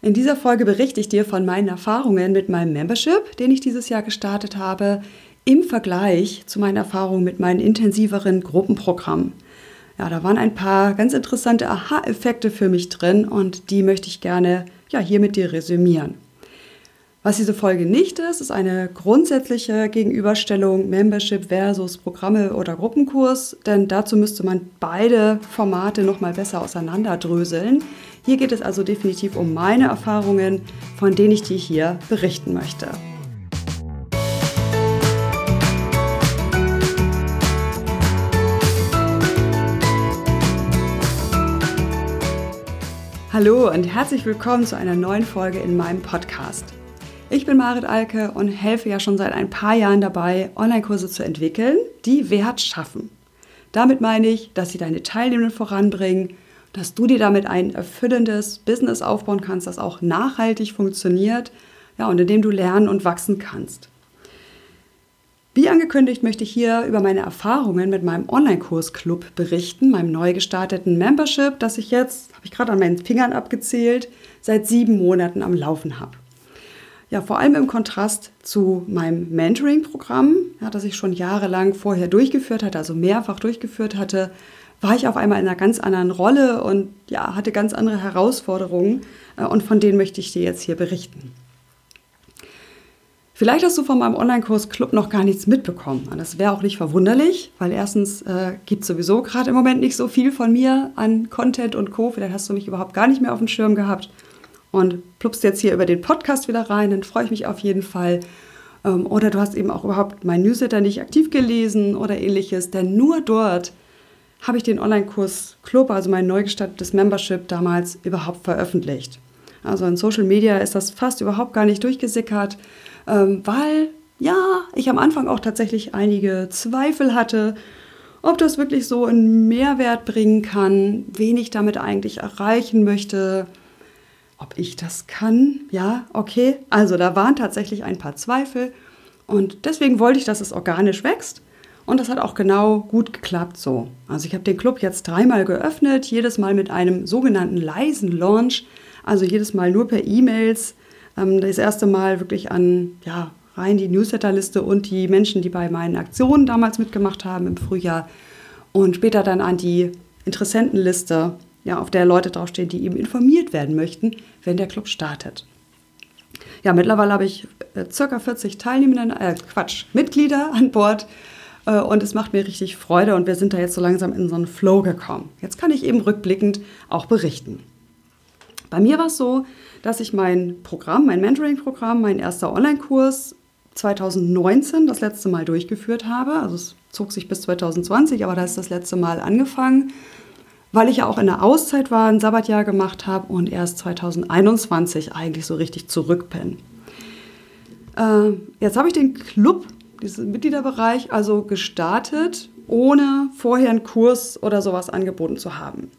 In dieser Folge berichte ich dir von meinen Erfahrungen mit meinem Membership, den ich dieses Jahr gestartet habe, im Vergleich zu meinen Erfahrungen mit meinen intensiveren Gruppenprogrammen. Ja, da waren ein paar ganz interessante Aha-Effekte für mich drin und die möchte ich gerne ja, hier mit dir resümieren. Was diese Folge nicht ist, ist eine grundsätzliche Gegenüberstellung Membership versus Programme oder Gruppenkurs, denn dazu müsste man beide Formate noch mal besser auseinanderdröseln. Hier geht es also definitiv um meine Erfahrungen, von denen ich dir hier berichten möchte. Hallo und herzlich willkommen zu einer neuen Folge in meinem Podcast. Ich bin Marit Alke und helfe ja schon seit ein paar Jahren dabei, Online-Kurse zu entwickeln, die Wert schaffen. Damit meine ich, dass sie deine Teilnehmenden voranbringen, dass du dir damit ein erfüllendes Business aufbauen kannst, das auch nachhaltig funktioniert ja, und in dem du lernen und wachsen kannst. Wie angekündigt möchte ich hier über meine Erfahrungen mit meinem Online-Kurs-Club berichten, meinem neu gestarteten Membership, das ich jetzt, habe ich gerade an meinen Fingern abgezählt, seit sieben Monaten am Laufen habe. Ja, vor allem im Kontrast zu meinem Mentoring-Programm, ja, das ich schon jahrelang vorher durchgeführt hatte, also mehrfach durchgeführt hatte, war ich auf einmal in einer ganz anderen Rolle und ja, hatte ganz andere Herausforderungen äh, und von denen möchte ich dir jetzt hier berichten. Vielleicht hast du von meinem Online-Kurs Club noch gar nichts mitbekommen. Das wäre auch nicht verwunderlich, weil erstens äh, gibt es sowieso gerade im Moment nicht so viel von mir an Content und Co. Vielleicht hast du mich überhaupt gar nicht mehr auf dem Schirm gehabt und pluppst jetzt hier über den Podcast wieder rein, dann freue ich mich auf jeden Fall. Ähm, oder du hast eben auch überhaupt mein Newsletter nicht aktiv gelesen oder ähnliches, denn nur dort habe ich den Online-Kurs Club, also mein neu gestartetes Membership, damals überhaupt veröffentlicht. Also in Social Media ist das fast überhaupt gar nicht durchgesickert, ähm, weil ja, ich am Anfang auch tatsächlich einige Zweifel hatte, ob das wirklich so einen Mehrwert bringen kann, wen ich damit eigentlich erreichen möchte, ob ich das kann. Ja, okay. Also da waren tatsächlich ein paar Zweifel und deswegen wollte ich, dass es organisch wächst. Und das hat auch genau gut geklappt so. Also ich habe den Club jetzt dreimal geöffnet, jedes Mal mit einem sogenannten leisen Launch, also jedes Mal nur per E-Mails. Ähm, das erste Mal wirklich an ja, rein die Newsletterliste und die Menschen, die bei meinen Aktionen damals mitgemacht haben im Frühjahr. Und später dann an die Interessentenliste ja, auf der Leute draufstehen, die eben informiert werden möchten, wenn der Club startet. Ja, mittlerweile habe ich äh, circa 40 Teilnehmenden, äh, Quatsch, Mitglieder an Bord und es macht mir richtig Freude und wir sind da jetzt so langsam in so einen Flow gekommen. Jetzt kann ich eben rückblickend auch berichten. Bei mir war es so, dass ich mein Programm, mein Mentoring-Programm, mein erster Online-Kurs 2019 das letzte Mal durchgeführt habe. Also es zog sich bis 2020, aber da ist das letzte Mal angefangen weil ich ja auch in der Auszeit war, ein Sabbatjahr gemacht habe und erst 2021 eigentlich so richtig zurück bin. Äh, jetzt habe ich den Club, diesen Mitgliederbereich, also gestartet, ohne vorher einen Kurs oder sowas angeboten zu haben.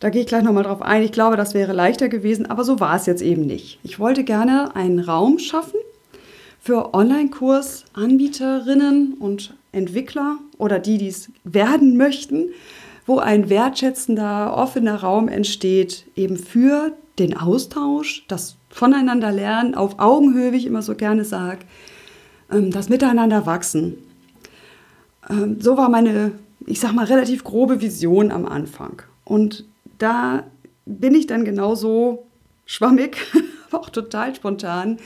Da gehe ich gleich nochmal drauf ein. Ich glaube, das wäre leichter gewesen, aber so war es jetzt eben nicht. Ich wollte gerne einen Raum schaffen für Online-Kursanbieterinnen und Entwickler oder die, die es werden möchten, wo ein wertschätzender, offener Raum entsteht, eben für den Austausch, das Voneinanderlernen auf Augenhöhe, wie ich immer so gerne sage, das Miteinander wachsen. Ähm, so war meine, ich sag mal, relativ grobe Vision am Anfang. Und da bin ich dann genauso schwammig, auch total spontan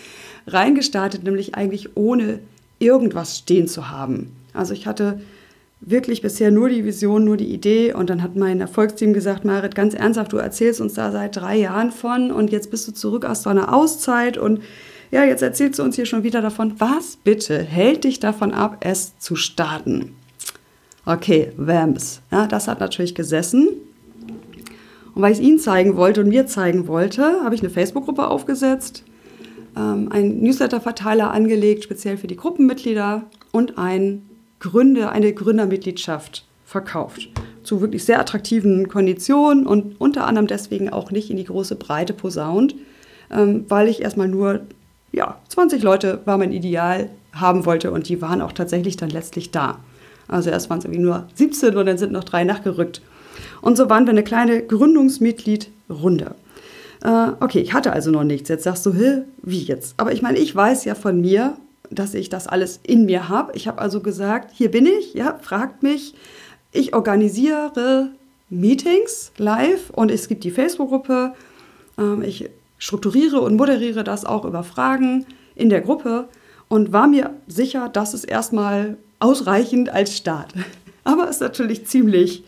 reingestartet, nämlich eigentlich ohne irgendwas stehen zu haben. Also ich hatte wirklich bisher nur die Vision, nur die Idee. Und dann hat mein Erfolgsteam gesagt, Marit, ganz ernsthaft, du erzählst uns da seit drei Jahren von und jetzt bist du zurück aus so einer Auszeit und ja, jetzt erzählst du uns hier schon wieder davon. Was bitte hält dich davon ab, es zu starten? Okay, Vamps. Ja, das hat natürlich gesessen. Und weil ich es Ihnen zeigen wollte und mir zeigen wollte, habe ich eine Facebook-Gruppe aufgesetzt, ähm, einen Newsletter-Verteiler angelegt, speziell für die Gruppenmitglieder und ein Gründe, eine Gründermitgliedschaft verkauft. Zu wirklich sehr attraktiven Konditionen und unter anderem deswegen auch nicht in die große Breite posaunt, ähm, weil ich erstmal nur, ja, 20 Leute war mein Ideal haben wollte und die waren auch tatsächlich dann letztlich da. Also erst waren es irgendwie nur 17 und dann sind noch drei nachgerückt. Und so waren wir eine kleine Gründungsmitgliedrunde. Äh, okay, ich hatte also noch nichts. Jetzt sagst du, Hä, wie jetzt? Aber ich meine, ich weiß ja von mir, dass ich das alles in mir habe. Ich habe also gesagt, hier bin ich, ja, fragt mich. Ich organisiere Meetings live und es gibt die Facebook-Gruppe. Ähm, ich strukturiere und moderiere das auch über Fragen in der Gruppe und war mir sicher, das ist erstmal ausreichend als Start. Aber ist natürlich ziemlich,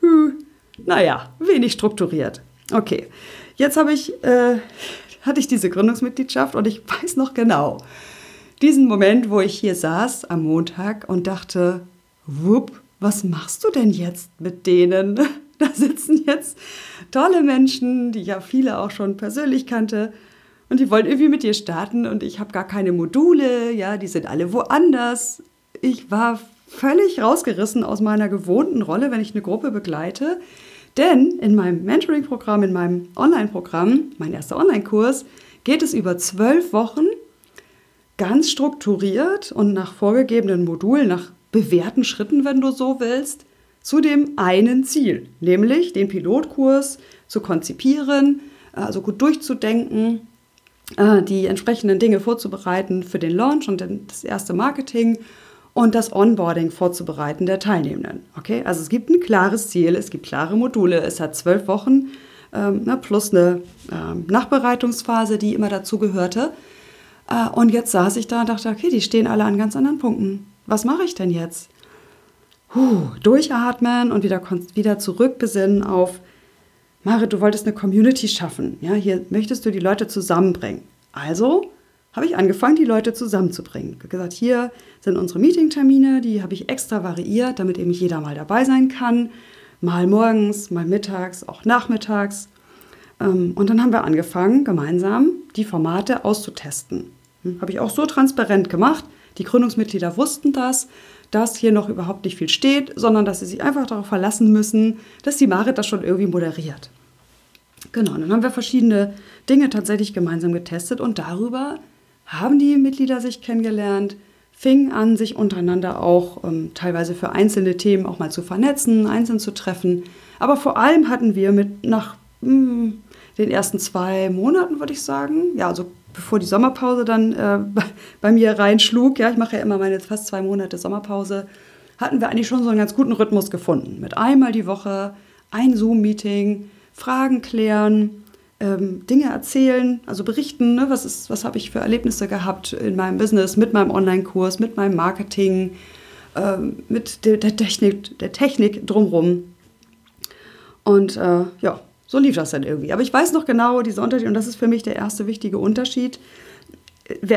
hm, naja, wenig strukturiert. Okay, jetzt habe ich, äh, hatte ich diese Gründungsmitgliedschaft und ich weiß noch genau diesen Moment, wo ich hier saß am Montag und dachte, wupp, was machst du denn jetzt mit denen? Da sitzen jetzt tolle Menschen, die ja viele auch schon persönlich kannte. Und die wollen irgendwie mit dir starten und ich habe gar keine Module, ja, die sind alle woanders. Ich war völlig rausgerissen aus meiner gewohnten Rolle, wenn ich eine Gruppe begleite. Denn in meinem Mentoring-Programm, in meinem Online-Programm, mein erster Online-Kurs, geht es über zwölf Wochen ganz strukturiert und nach vorgegebenen Modulen, nach bewährten Schritten, wenn du so willst, zu dem einen Ziel, nämlich den Pilotkurs zu konzipieren, also gut durchzudenken, äh, die entsprechenden Dinge vorzubereiten für den Launch und das erste Marketing und das Onboarding vorzubereiten der Teilnehmenden. Okay, also es gibt ein klares Ziel, es gibt klare Module, es hat zwölf Wochen ähm, ne, plus eine ähm, Nachbereitungsphase, die immer dazu gehörte. Äh, und jetzt saß ich da und dachte, okay, die stehen alle an ganz anderen Punkten. Was mache ich denn jetzt? Puh, durchatmen und wieder, wieder zurückbesinnen auf, Marit, du wolltest eine Community schaffen. Ja, hier möchtest du die Leute zusammenbringen. Also habe ich angefangen, die Leute zusammenzubringen. Ich habe gesagt, hier sind unsere Meetingtermine, die habe ich extra variiert, damit eben jeder mal dabei sein kann. Mal morgens, mal mittags, auch nachmittags. Ähm, und dann haben wir angefangen, gemeinsam die Formate auszutesten. Hm, habe ich auch so transparent gemacht. Die Gründungsmitglieder wussten das, dass hier noch überhaupt nicht viel steht, sondern dass sie sich einfach darauf verlassen müssen, dass die Marit das schon irgendwie moderiert. Genau, dann haben wir verschiedene Dinge tatsächlich gemeinsam getestet und darüber haben die Mitglieder sich kennengelernt, fingen an, sich untereinander auch ähm, teilweise für einzelne Themen auch mal zu vernetzen, einzeln zu treffen. Aber vor allem hatten wir mit nach mh, hm, den ersten zwei Monaten, würde ich sagen, ja, also bevor die Sommerpause dann äh, bei mir reinschlug, ja, ich mache ja immer meine fast zwei Monate Sommerpause, hatten wir eigentlich schon so einen ganz guten Rhythmus gefunden. Mit einmal die Woche ein Zoom-Meeting, Fragen klären, ähm, Dinge erzählen, also berichten, ne, was, was habe ich für Erlebnisse gehabt in meinem Business, mit meinem Online-Kurs, mit meinem Marketing, ähm, mit der, der, Technik, der Technik drumherum. Und äh, ja, so lief das dann irgendwie. Aber ich weiß noch genau diese Unterschied und das ist für mich der erste wichtige Unterschied.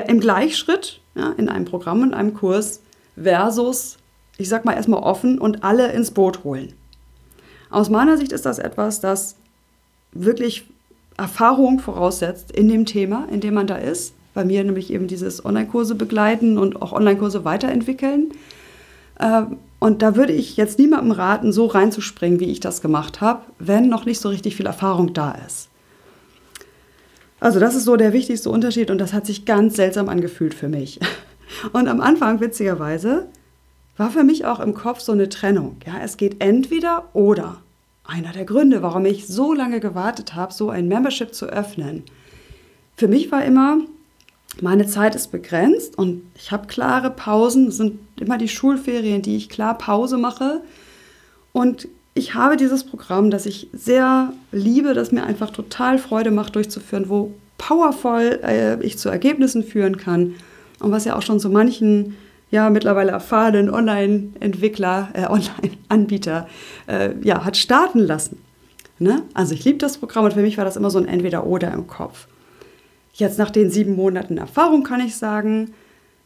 Im Gleichschritt ja, in einem Programm, in einem Kurs versus, ich sag mal erstmal offen und alle ins Boot holen. Aus meiner Sicht ist das etwas, das wirklich Erfahrung voraussetzt in dem Thema, in dem man da ist. Bei mir nämlich eben dieses Online-Kurse begleiten und auch Online-Kurse weiterentwickeln. Ähm, und da würde ich jetzt niemandem raten, so reinzuspringen, wie ich das gemacht habe, wenn noch nicht so richtig viel Erfahrung da ist. Also das ist so der wichtigste Unterschied und das hat sich ganz seltsam angefühlt für mich. Und am Anfang, witzigerweise, war für mich auch im Kopf so eine Trennung. Ja, es geht entweder oder einer der Gründe, warum ich so lange gewartet habe, so ein Membership zu öffnen. Für mich war immer, meine Zeit ist begrenzt und ich habe klare Pausen. Es sind immer die Schulferien, die ich klar Pause mache. Und ich habe dieses Programm, das ich sehr liebe, das mir einfach total Freude macht durchzuführen, wo powervoll äh, ich zu Ergebnissen führen kann und was ja auch schon so manchen ja mittlerweile erfahrenen Online-Entwickler, äh, Online-Anbieter äh, ja, hat starten lassen. Ne? Also ich liebe das Programm und für mich war das immer so ein Entweder-Oder im Kopf. Jetzt nach den sieben Monaten Erfahrung kann ich sagen,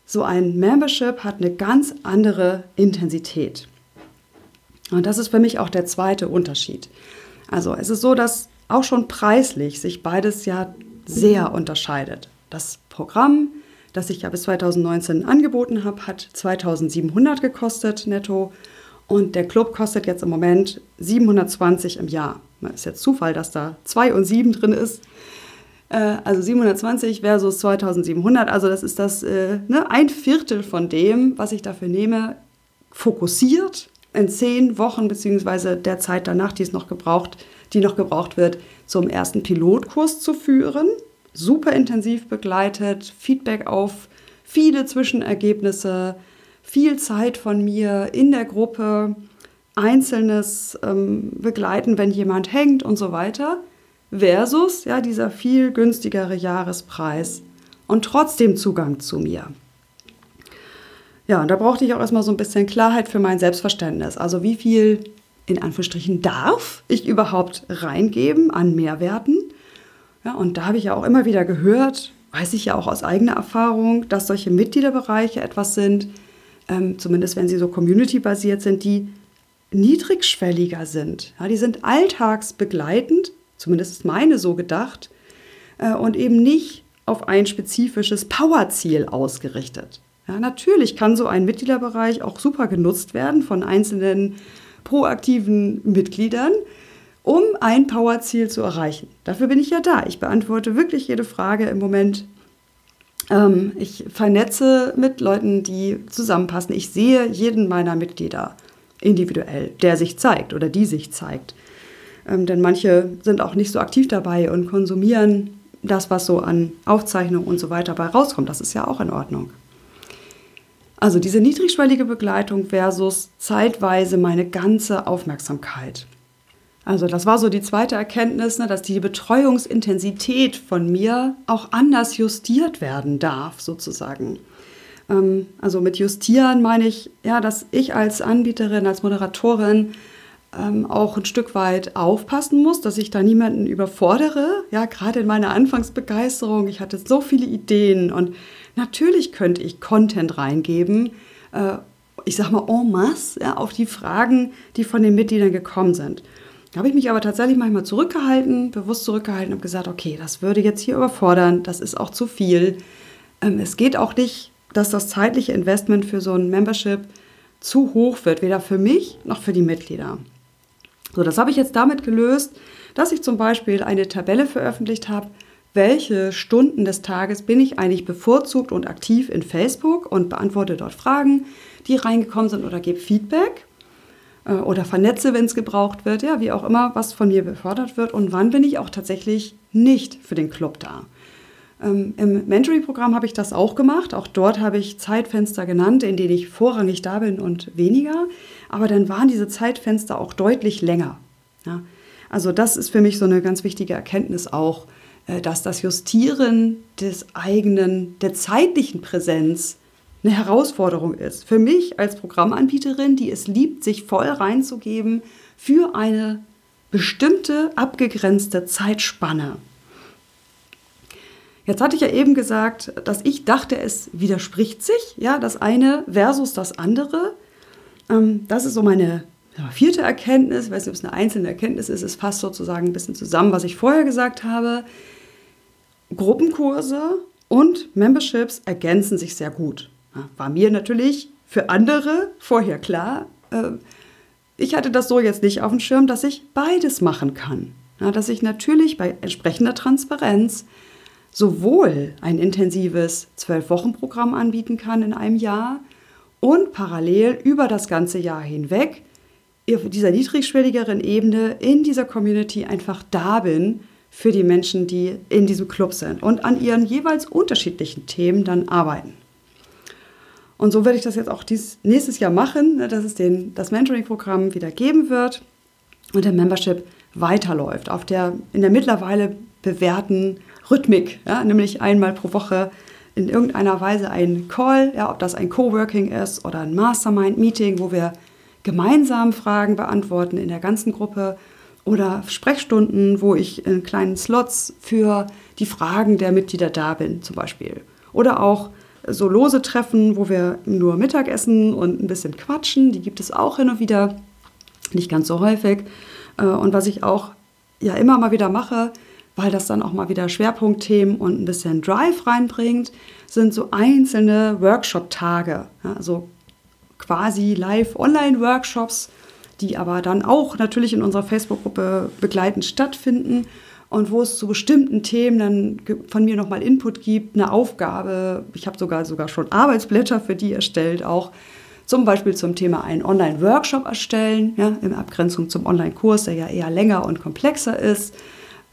so ein Membership hat eine ganz andere Intensität. Und das ist für mich auch der zweite Unterschied. Also es ist so, dass auch schon preislich sich beides ja sehr unterscheidet. Das Programm das ich ja bis 2019 angeboten habe, hat 2700 gekostet netto und der Club kostet jetzt im Moment 720 im Jahr. Ist jetzt Zufall, dass da 2 und 7 drin ist. Äh, also 720 versus 2700, also das ist das äh, ne, ein Viertel von dem, was ich dafür nehme, fokussiert in zehn Wochen beziehungsweise der Zeit danach, die es noch gebraucht, die noch gebraucht wird, zum ersten Pilotkurs zu führen. Super intensiv begleitet, Feedback auf viele Zwischenergebnisse, viel Zeit von mir in der Gruppe, einzelnes ähm, Begleiten, wenn jemand hängt und so weiter, versus ja dieser viel günstigere Jahrespreis und trotzdem Zugang zu mir. Ja, und da brauchte ich auch erstmal so ein bisschen Klarheit für mein Selbstverständnis. Also wie viel in Anführungsstrichen darf ich überhaupt reingeben an Mehrwerten? Ja, und da habe ich ja auch immer wieder gehört, weiß ich ja auch aus eigener Erfahrung, dass solche Mitgliederbereiche etwas sind, ähm, zumindest wenn sie so community-basiert sind, die niedrigschwelliger sind. Ja, die sind alltagsbegleitend, zumindest ist meine so gedacht, äh, und eben nicht auf ein spezifisches Powerziel ausgerichtet. Ja, natürlich kann so ein Mitgliederbereich auch super genutzt werden von einzelnen proaktiven Mitgliedern, um ein Powerziel zu erreichen. Dafür bin ich ja da. Ich beantworte wirklich jede Frage im Moment. Ähm, ich vernetze mit Leuten, die zusammenpassen. Ich sehe jeden meiner Mitglieder individuell, der sich zeigt oder die sich zeigt. Ähm, denn manche sind auch nicht so aktiv dabei und konsumieren das, was so an Aufzeichnungen und so weiter bei rauskommt. Das ist ja auch in Ordnung. Also diese niedrigschwellige Begleitung versus zeitweise meine ganze Aufmerksamkeit. Also das war so die zweite Erkenntnis, ne, dass die Betreuungsintensität von mir auch anders justiert werden darf, sozusagen. Ähm, also mit justieren meine ich, ja, dass ich als Anbieterin, als Moderatorin ähm, auch ein Stück weit aufpassen muss, dass ich da niemanden überfordere. Ja, gerade in meiner Anfangsbegeisterung, ich hatte so viele Ideen und natürlich könnte ich Content reingeben, äh, ich sag mal en masse, ja, auf die Fragen, die von den Mitgliedern gekommen sind. Da habe ich mich aber tatsächlich manchmal zurückgehalten, bewusst zurückgehalten und gesagt, okay, das würde jetzt hier überfordern, das ist auch zu viel. Ähm, es geht auch nicht, dass das zeitliche Investment für so ein Membership zu hoch wird, weder für mich noch für die Mitglieder. So, das habe ich jetzt damit gelöst, dass ich zum Beispiel eine Tabelle veröffentlicht habe, welche Stunden des Tages bin ich eigentlich bevorzugt und aktiv in Facebook und beantworte dort Fragen, die reingekommen sind oder gebe Feedback äh, oder vernetze, wenn es gebraucht wird, ja, wie auch immer, was von mir befördert wird und wann bin ich auch tatsächlich nicht für den Club da. Ähm, Im Mentoring-Programm habe ich das auch gemacht. Auch dort habe ich Zeitfenster genannt, in denen ich vorrangig da bin und weniger. Aber dann waren diese Zeitfenster auch deutlich länger. Ja? Also das ist für mich so eine ganz wichtige Erkenntnis auch, äh, dass das Justieren des eigenen, der zeitlichen Präsenz eine Herausforderung ist. Für mich als Programmanbieterin, die es liebt, sich voll reinzugeben für eine bestimmte abgegrenzte Zeitspanne. Jetzt hatte ich ja eben gesagt, dass ich dachte, es widerspricht sich, ja, das eine versus das andere. Ähm, das ist so meine vierte Erkenntnis. Ich weiß nicht, ob es eine einzelne Erkenntnis ist. Es fasst sozusagen ein bisschen zusammen, was ich vorher gesagt habe. Gruppenkurse und Memberships ergänzen sich sehr gut. War mir natürlich für andere vorher klar. Äh, ich hatte das so jetzt nicht auf dem Schirm, dass ich beides machen kann. Dass ich natürlich bei entsprechender Transparenz sowohl ein intensives Zwölf-Wochen-Programm anbieten kann in einem Jahr und parallel über das ganze Jahr hinweg auf dieser niedrigschwelligeren Ebene in dieser Community einfach da bin für die Menschen, die in diesem Club sind und an ihren jeweils unterschiedlichen Themen dann arbeiten. Und so werde ich das jetzt auch dies, nächstes Jahr machen, ne, dass es den, das Mentoring-Programm wieder geben wird und der Membership weiterläuft auf der in der mittlerweile bewährten Rhythmik, ja, nämlich einmal pro Woche in irgendeiner Weise ein Call, ja, ob das ein Coworking ist oder ein Mastermind-Meeting, wo wir gemeinsam Fragen beantworten in der ganzen Gruppe oder Sprechstunden, wo ich in kleinen Slots für die Fragen der Mitglieder da bin, zum Beispiel. Oder auch so lose Treffen, wo wir nur Mittagessen und ein bisschen quatschen, die gibt es auch hin und wieder, nicht ganz so häufig. Äh, und was ich auch ja immer mal wieder mache, weil das dann auch mal wieder Schwerpunktthemen und ein bisschen Drive reinbringt, sind so einzelne Workshop-Tage, also quasi Live-Online-Workshops, die aber dann auch natürlich in unserer Facebook-Gruppe begleitend stattfinden und wo es zu bestimmten Themen dann von mir nochmal Input gibt, eine Aufgabe. Ich habe sogar, sogar schon Arbeitsblätter für die erstellt, auch zum Beispiel zum Thema einen Online-Workshop erstellen, ja, in Abgrenzung zum Online-Kurs, der ja eher länger und komplexer ist.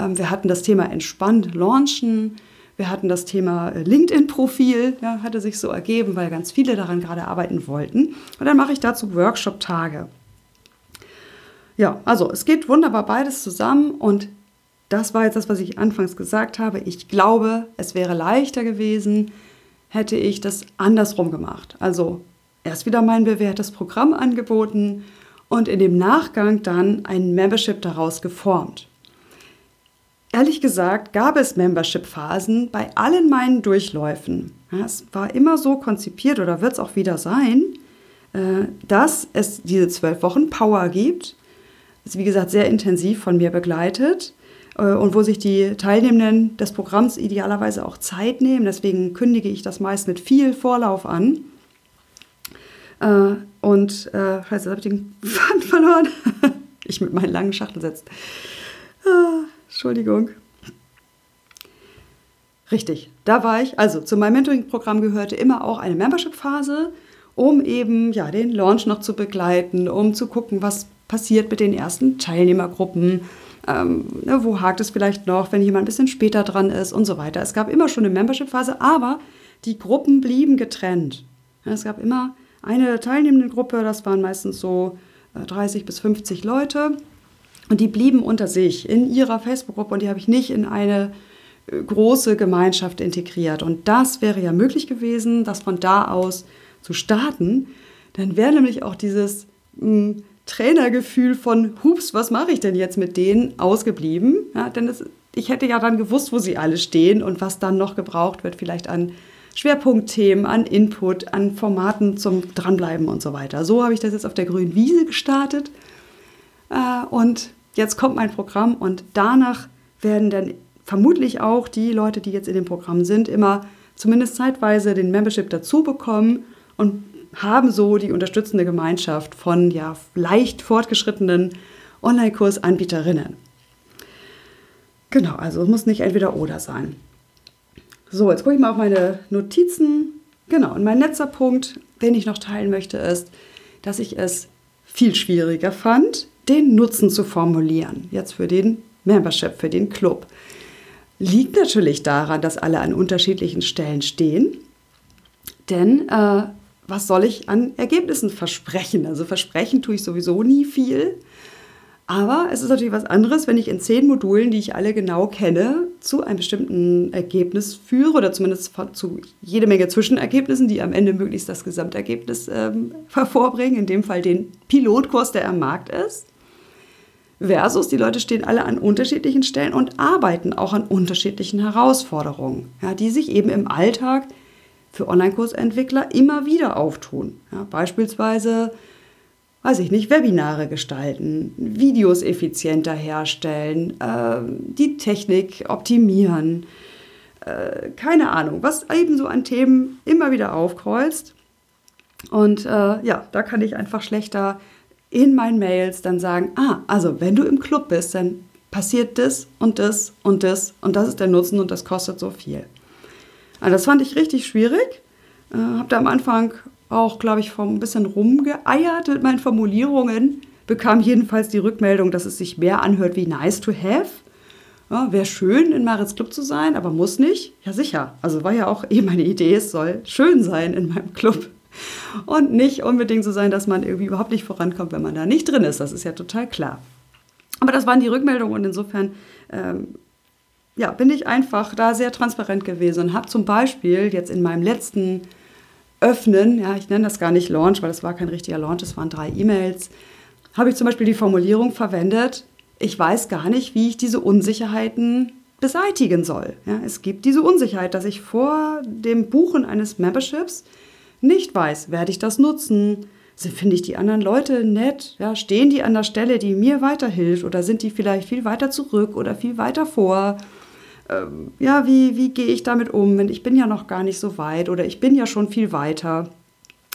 Ähm, wir hatten das Thema entspannt launchen. Wir hatten das Thema äh, LinkedIn-Profil, ja, hatte sich so ergeben, weil ganz viele daran gerade arbeiten wollten. Und dann mache ich dazu Workshop-Tage. Ja, also es geht wunderbar beides zusammen und das war jetzt das, was ich anfangs gesagt habe. Ich glaube, es wäre leichter gewesen, hätte ich das andersrum gemacht. Also erst wieder mein bewährtes Programm angeboten und in dem Nachgang dann ein Membership daraus geformt. Ehrlich gesagt gab es Membership-Phasen bei allen meinen Durchläufen. Es war immer so konzipiert oder wird es auch wieder sein, äh, dass es diese zwölf Wochen Power gibt. Ist wie gesagt sehr intensiv von mir begleitet äh, und wo sich die Teilnehmenden des Programms idealerweise auch Zeit nehmen. Deswegen kündige ich das meist mit viel Vorlauf an. Äh, und, äh, scheiße, habe ich den Faden verloren. ich mit meinen langen Schachtelsätzen. Ah. Entschuldigung. Richtig, da war ich. Also zu meinem Mentoring-Programm gehörte immer auch eine Membership-Phase, um eben ja, den Launch noch zu begleiten, um zu gucken, was passiert mit den ersten Teilnehmergruppen, ähm, ne, wo hakt es vielleicht noch, wenn jemand ein bisschen später dran ist und so weiter. Es gab immer schon eine Membership-Phase, aber die Gruppen blieben getrennt. Es gab immer eine teilnehmende Gruppe, das waren meistens so 30 äh, bis 50 Leute und die blieben unter sich in ihrer Facebook-Gruppe und die habe ich nicht in eine äh, große Gemeinschaft integriert. Und das wäre ja möglich gewesen, das von da aus zu starten. Dann wäre nämlich auch dieses mh, hm, Trainergefühl von, hups, was mache ich denn jetzt mit denen, ausgeblieben. Ja, denn es, ich hätte ja dann gewusst, wo sie alle stehen und was dann noch gebraucht wird, vielleicht an Schwerpunktthemen, an Input, an Formaten zum Dranbleiben und so weiter. So habe ich das jetzt auf der grünen Wiese gestartet. Äh, und jetzt kommt mein Programm und danach werden dann vermutlich auch die Leute, die jetzt in dem Programm sind, immer zumindest zeitweise den Membership dazu bekommen und haben so die unterstützende Gemeinschaft von ja, leicht fortgeschrittenen Online-Kursanbieterinnen. Genau, also es muss nicht entweder oder sein. So, jetzt gucke ich mal auf meine Notizen. Genau, und mein letzter Punkt, den ich noch teilen möchte, ist, dass ich es viel schwieriger fand, den Nutzen zu formulieren, jetzt für den Membership, für den Club. Liegt natürlich daran, dass alle an unterschiedlichen Stellen stehen. Denn äh, was soll ich an Ergebnissen versprechen? Also versprechen tue ich sowieso nie viel. Aber es ist natürlich was anderes, wenn ich in zehn Modulen, die ich alle genau kenne, zu einem bestimmten Ergebnis führe oder zumindest zu jede Menge Zwischenergebnissen, die am Ende möglichst das Gesamtergebnis ähm, hervorbringen, in dem Fall den Pilotkurs, der am Markt ist. Versus die Leute stehen alle an unterschiedlichen Stellen und arbeiten auch an unterschiedlichen Herausforderungen, ja, die sich eben im Alltag für Online-Kursentwickler immer wieder auftun. Ja, beispielsweise, weiß ich nicht, Webinare gestalten, Videos effizienter herstellen, äh, die Technik optimieren, äh, keine Ahnung, was eben so an Themen immer wieder aufkreuzt. Und äh, ja, da kann ich einfach schlechter in meinen Mails dann sagen, ah, also wenn du im Club bist, dann passiert das und das und das und das ist der Nutzen und das kostet so viel. Also das fand ich richtig schwierig. Äh, habe da am Anfang auch, glaube ich, ein bisschen rumgeeiert mit meinen Formulierungen, bekam jedenfalls die Rückmeldung, dass es sich mehr anhört wie nice to have. Ja, Wäre schön, in Marits Club zu sein, aber muss nicht. Ja, sicher. Also war ja auch eh meine Idee, es soll schön sein in meinem Club und nicht unbedingt so sein, dass man irgendwie überhaupt nicht vorankommt, wenn man da nicht drin ist. Das ist ja total klar. Aber das waren die Rückmeldungen und insofern ähm, ja, bin ich einfach da sehr transparent gewesen und habe zum Beispiel jetzt in meinem letzten Öffnen, ja, ich nenne das gar nicht Launch, weil das war kein richtiger Launch, es waren drei E-Mails, habe ich zum Beispiel die Formulierung verwendet, ich weiß gar nicht, wie ich diese Unsicherheiten beseitigen soll. Ja, es gibt diese Unsicherheit, dass ich vor dem Buchen eines Memberships nicht weiß, werde ich das nutzen? Finde ich die anderen Leute nett? Ja, stehen die an der Stelle, die mir weiterhilft? Oder sind die vielleicht viel weiter zurück oder viel weiter vor? Ähm, ja, wie, wie gehe ich damit um? Ich bin ja noch gar nicht so weit oder ich bin ja schon viel weiter.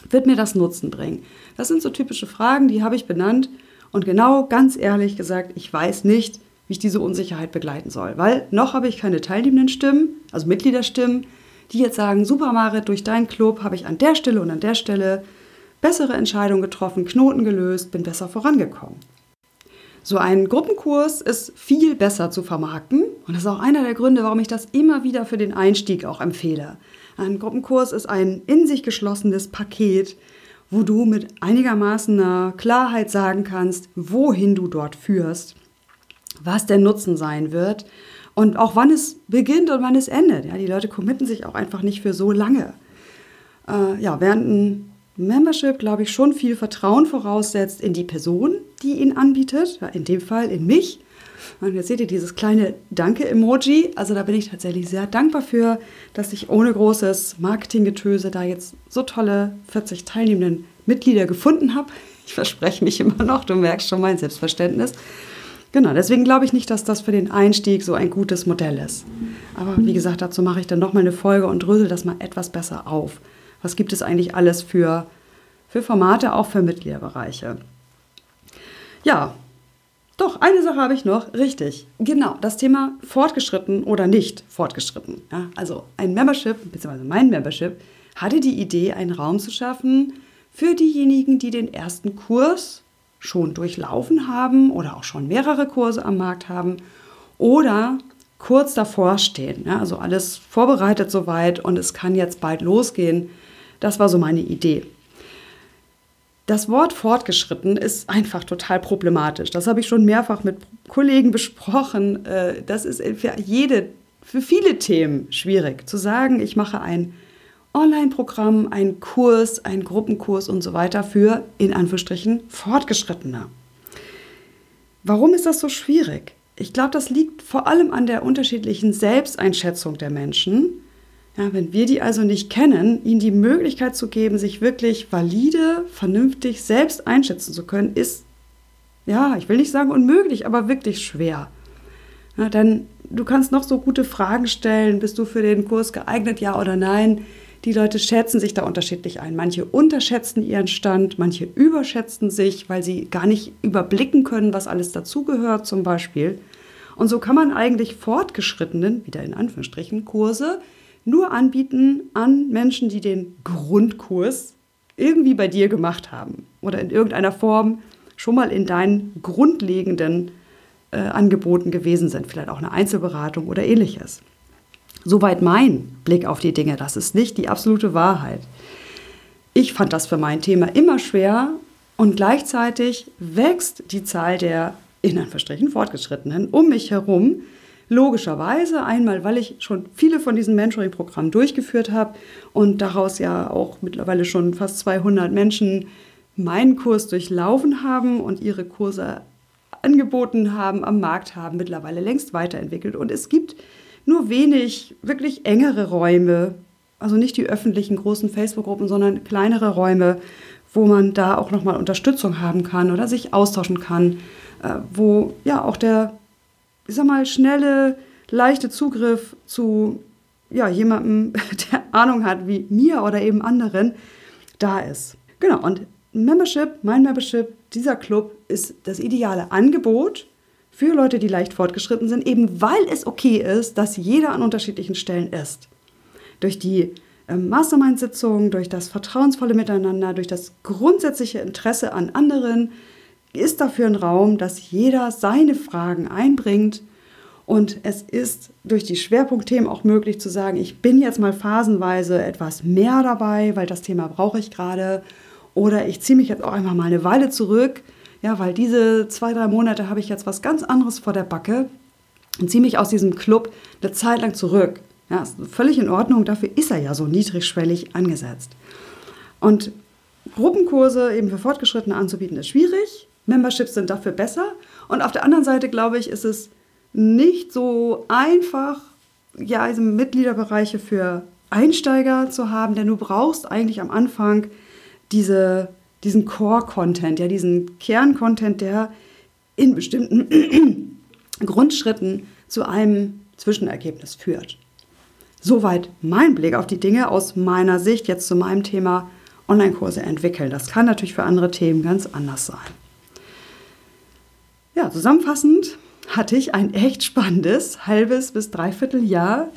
Wird mir das Nutzen bringen? Das sind so typische Fragen, die habe ich benannt. Und genau, ganz ehrlich gesagt, ich weiß nicht, wie ich diese Unsicherheit begleiten soll. Weil noch habe ich keine teilnehmenden Stimmen, also Mitgliederstimmen die jetzt sagen, super Marit, durch deinen Club habe ich an der Stelle und an der Stelle bessere Entscheidungen getroffen, Knoten gelöst, bin besser vorangekommen. So ein Gruppenkurs ist viel besser zu vermarkten und das ist auch einer der Gründe, warum ich das immer wieder für den Einstieg auch empfehle. Ein Gruppenkurs ist ein in sich geschlossenes Paket, wo du mit einigermaßen Klarheit sagen kannst, wohin du dort führst, was der Nutzen sein wird und auch wann es beginnt und wann es endet. Ja, die Leute committen sich auch einfach nicht für so lange. Äh, ja, während ein Membership, glaube ich, schon viel Vertrauen voraussetzt in die Person, die ihn anbietet, ja, in dem Fall in mich. Und jetzt seht ihr dieses kleine Danke-Emoji. Also da bin ich tatsächlich sehr dankbar für, dass ich ohne großes Marketinggetöse da jetzt so tolle 40 teilnehmenden Mitglieder gefunden habe. Ich verspreche mich immer noch, du merkst schon mein Selbstverständnis. Genau, deswegen glaube ich nicht, dass das für den Einstieg so ein gutes Modell ist. Aber wie gesagt, dazu mache ich dann nochmal eine Folge und drösel das mal etwas besser auf. Was gibt es eigentlich alles für, für Formate, auch für Mitgliederbereiche? Ja, doch, eine Sache habe ich noch. Richtig. Genau, das Thema fortgeschritten oder nicht fortgeschritten. Ja, also ein Membership, beziehungsweise mein Membership, hatte die Idee, einen Raum zu schaffen für diejenigen, die den ersten Kurs schon durchlaufen haben oder auch schon mehrere Kurse am Markt haben oder kurz davor stehen. Ja, also alles vorbereitet soweit und es kann jetzt bald losgehen. Das war so meine Idee. Das Wort fortgeschritten ist einfach total problematisch. Das habe ich schon mehrfach mit Kollegen besprochen. Äh, das ist für jede, für viele Themen schwierig zu sagen, ich mache ein Online-Programm, einen Kurs, einen Gruppenkurs und so weiter für, in Anführungsstrichen, Fortgeschrittene. Warum ist das so schwierig? Ich glaube, das liegt vor allem an der unterschiedlichen Selbsteinschätzung der Menschen. Ja, wenn wir die also nicht kennen, ihnen die Möglichkeit zu geben, sich wirklich valide, vernünftig selbst einschätzen zu können, ist, ja, ich will nicht sagen unmöglich, aber wirklich schwer. Ja, denn du kannst noch so gute Fragen stellen, bist du für den Kurs geeignet, ja oder nein? Die Leute schätzen sich da unterschiedlich ein. Manche unterschätzen ihren Stand, manche überschätzen sich, weil sie gar nicht überblicken können, was alles dazugehört zum Beispiel. Und so kann man eigentlich fortgeschrittenen, wieder in Anführungsstrichen, Kurse nur anbieten an Menschen, die den Grundkurs irgendwie bei dir gemacht haben oder in irgendeiner Form schon mal in deinen grundlegenden äh, Angeboten gewesen sind, vielleicht auch eine Einzelberatung oder ähnliches. Soweit mein Blick auf die Dinge. Das ist nicht die absolute Wahrheit. Ich fand das für mein Thema immer schwer und gleichzeitig wächst die Zahl der in Anführungsstrichen Fortgeschrittenen um mich herum. Logischerweise einmal, weil ich schon viele von diesen Mentoring-Programmen durchgeführt habe und daraus ja auch mittlerweile schon fast 200 Menschen meinen Kurs durchlaufen haben und ihre Kurse angeboten haben, am Markt haben, mittlerweile längst weiterentwickelt. Und es gibt nur wenig wirklich engere Räume, also nicht die öffentlichen großen Facebook-Gruppen, sondern kleinere Räume, wo man da auch nochmal Unterstützung haben kann oder sich austauschen kann, äh, wo ja auch der, ich sag mal, schnelle, leichte Zugriff zu ja, jemandem, der Ahnung hat wie mir oder eben anderen, da ist. Genau, und Membership, mein Membership, dieser Club ist das ideale Angebot für Leute, die leicht fortgeschritten sind, eben weil es okay ist, dass jeder an unterschiedlichen Stellen ist. Durch die ähm, Mastermind-Sitzungen, durch das vertrauensvolle Miteinander, durch das grundsätzliche Interesse an anderen ist dafür ein Raum, dass jeder seine Fragen einbringt. Und es ist durch die Schwerpunktthemen auch möglich zu sagen, ich bin jetzt mal phasenweise etwas mehr dabei, weil das Thema brauche ich gerade. Oder ich ziehe mich jetzt auch einfach mal eine Weile zurück, ja, weil diese zwei, drei Monate habe ich jetzt was ganz anderes vor der Backe und ziehe mich aus diesem Club eine Zeit lang zurück. Ja, ist völlig in Ordnung, dafür ist er ja so niedrigschwellig angesetzt. Und Gruppenkurse eben für Fortgeschrittene anzubieten, ist schwierig. Memberships sind dafür besser. Und auf der anderen Seite, glaube ich, ist es nicht so einfach, ja, also Mitgliederbereiche für Einsteiger zu haben, denn du brauchst eigentlich am Anfang diese diesen Core-Content, ja, diesen Kern-Content, der in bestimmten Grundschritten zu einem Zwischenergebnis führt. Soweit mein Blick auf die Dinge aus meiner Sicht jetzt zu meinem Thema Online-Kurse entwickeln. Das kann natürlich für andere Themen ganz anders sein. Ja, zusammenfassend hatte ich ein echt spannendes halbes bis dreiviertel Jahr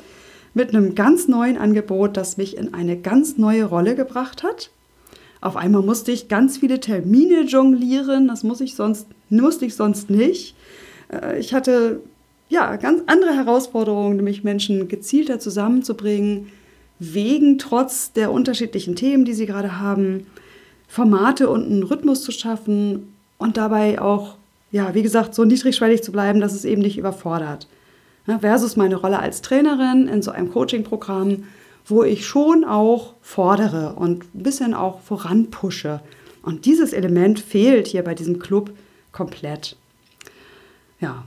mit einem ganz neuen Angebot, das mich in eine ganz neue Rolle gebracht hat Auf einmal musste ich ganz viele Termine jonglieren, das muss ich sonst, musste ich sonst nicht. Äh, ich hatte ja ganz andere Herausforderungen, nämlich Menschen gezielter zusammenzubringen, wegen trotz der unterschiedlichen Themen, die sie gerade haben, Formate und einen Rhythmus zu schaffen und dabei auch, ja, wie gesagt, so niedrigschwellig zu bleiben, dass es eben nicht überfordert. versus meine Rolle als Trainerin in so einem Coaching-Programm, wo ich schon auch fordere und ein bisschen auch voranpushe. Und dieses Element fehlt hier bei diesem Club komplett. Ja.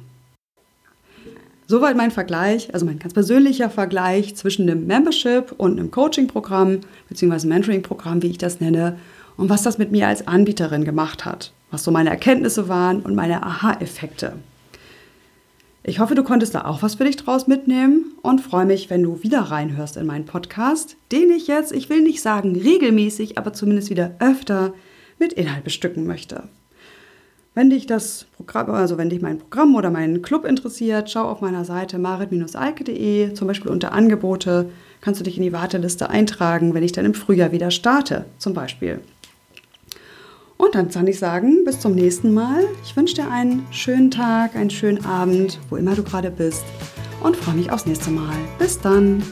Soweit mein Vergleich, also mein ganz persönlicher Vergleich zwischen einem Membership und einem Coaching-Programm, beziehungsweise Mentoring-Programm, wie ich das nenne, und was das mit mir als Anbieterin gemacht hat, was so meine Erkenntnisse waren und meine Aha-Effekte. Ich hoffe, du konntest da auch was für dich draus mitnehmen und freue mich, wenn du wieder reinhörst in meinen Podcast, den ich jetzt, ich will nicht sagen regelmäßig, aber zumindest wieder öfter mit Inhalt bestücken möchte. Wenn dich das Programm, also wenn dich mein Programm oder mein Club interessiert, schau auf meiner Seite marit-alke.de, zum Beispiel unter Angebote, kannst du dich in die Warteliste eintragen, wenn ich dann im Frühjahr wieder starte, zum Beispiel. Und dann kann ich sagen, bis zum nächsten Mal. Ich wünsche dir einen schönen Tag, einen schönen Abend, wo immer du gerade bist. Und freue mich aufs nächste Mal. Bis dann.